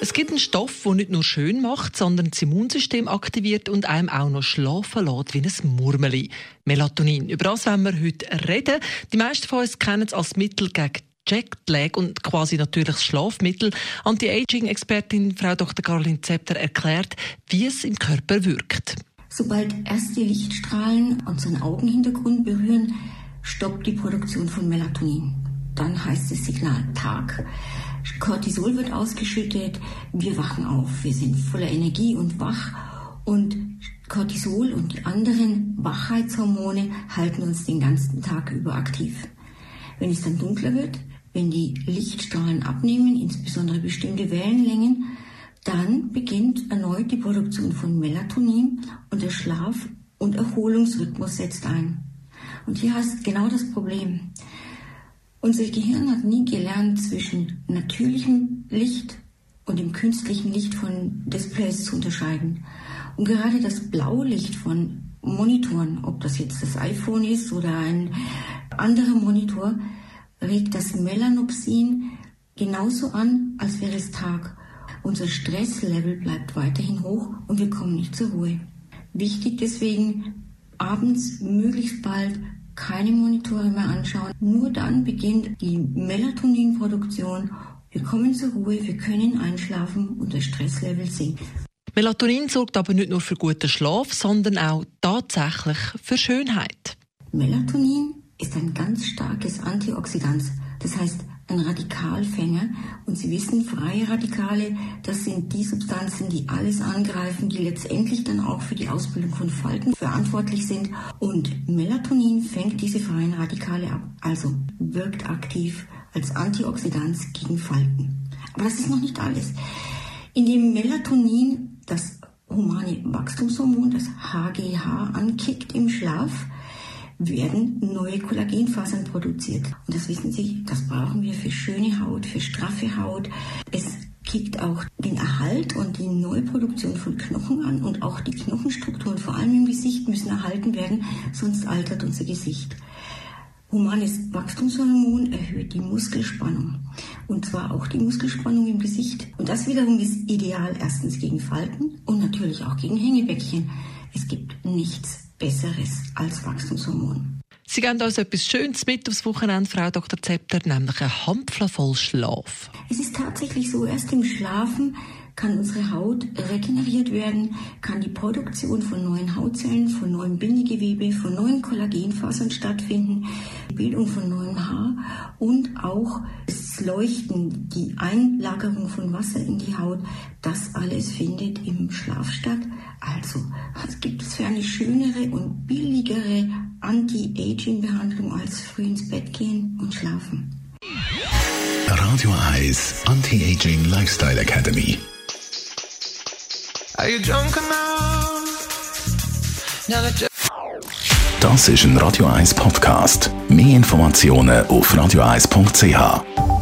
es gibt einen Stoff, der nicht nur schön macht, sondern das Immunsystem aktiviert und einem auch noch schlafen lässt wie ein Murmeli. Melatonin. Über das wollen wir heute reden. Die meisten von uns kennen es als Mittel gegen Jetlag und quasi natürlich das Schlafmittel. Anti-Aging-Expertin Frau Dr. Caroline Zepter erklärt, wie es im Körper wirkt. Sobald erste Lichtstrahlen unseren Augenhintergrund berühren, stoppt die Produktion von Melatonin. Dann heißt das Signal Tag. Cortisol wird ausgeschüttet, wir wachen auf, wir sind voller Energie und wach und Cortisol und die anderen Wachheitshormone halten uns den ganzen Tag über aktiv. Wenn es dann dunkler wird, wenn die Lichtstrahlen abnehmen, insbesondere bestimmte Wellenlängen, dann beginnt erneut die Produktion von Melatonin und der Schlaf- und Erholungsrhythmus setzt ein. Und hier hast genau das Problem. Unser Gehirn hat nie gelernt, zwischen natürlichem Licht und dem künstlichen Licht von Displays zu unterscheiden. Und gerade das Blaulicht von Monitoren, ob das jetzt das iPhone ist oder ein anderer Monitor, regt das Melanopsin genauso an, als wäre es Tag. Unser Stresslevel bleibt weiterhin hoch und wir kommen nicht zur Ruhe. Wichtig deswegen, abends möglichst bald keine Monitore mehr anschauen. Nur dann beginnt die Melatoninproduktion. Wir kommen zur Ruhe, wir können einschlafen und das Stresslevel sinkt. Melatonin sorgt aber nicht nur für guten Schlaf, sondern auch tatsächlich für Schönheit. Melatonin ist ein ganz starkes Antioxidant. Das heißt, ein Radikalfänger. Und Sie wissen, freie Radikale, das sind die Substanzen, die alles angreifen, die letztendlich dann auch für die Ausbildung von Falten verantwortlich sind. Und Melatonin fängt diese freien Radikale ab, also wirkt aktiv als Antioxidant gegen Falten. Aber das ist noch nicht alles. In dem Melatonin, das humane Wachstumshormon, das HGH, ankickt im Schlaf, werden neue Kollagenfasern produziert. Und das wissen Sie, das brauchen wir für schöne Haut, für straffe Haut. Es kickt auch den Erhalt und die Neuproduktion von Knochen an und auch die Knochenstrukturen, vor allem im Gesicht, müssen erhalten werden, sonst altert unser Gesicht. Humanes Wachstumshormon erhöht die Muskelspannung. Und zwar auch die Muskelspannung im Gesicht. Und das wiederum ist ideal erstens gegen Falten und natürlich auch gegen Hängebäckchen. Es gibt nichts Besseres als Wachstumshormon. Sie geben uns etwas Schönes mit aufs Wochenende, Frau Dr. Zepter, nämlich ein Hampfler voll Schlaf. Es ist tatsächlich so, erst im Schlafen kann unsere Haut regeneriert werden, kann die Produktion von neuen Hautzellen, von neuem Bindegewebe, von neuen Kollagenfasern stattfinden, die Bildung von neuem Haar und auch das Leuchten, die Einlagerung von Wasser in die Haut, das alles findet im Schlaf statt. Also, was gibt es für eine schönere und billigere Anti-Aging-Behandlung als früh ins Bett gehen und schlafen? Radio Eyes Anti-Aging Lifestyle Academy. Das ist ein Radio 1 Podcast. Mehr Informationen auf radio1.ch.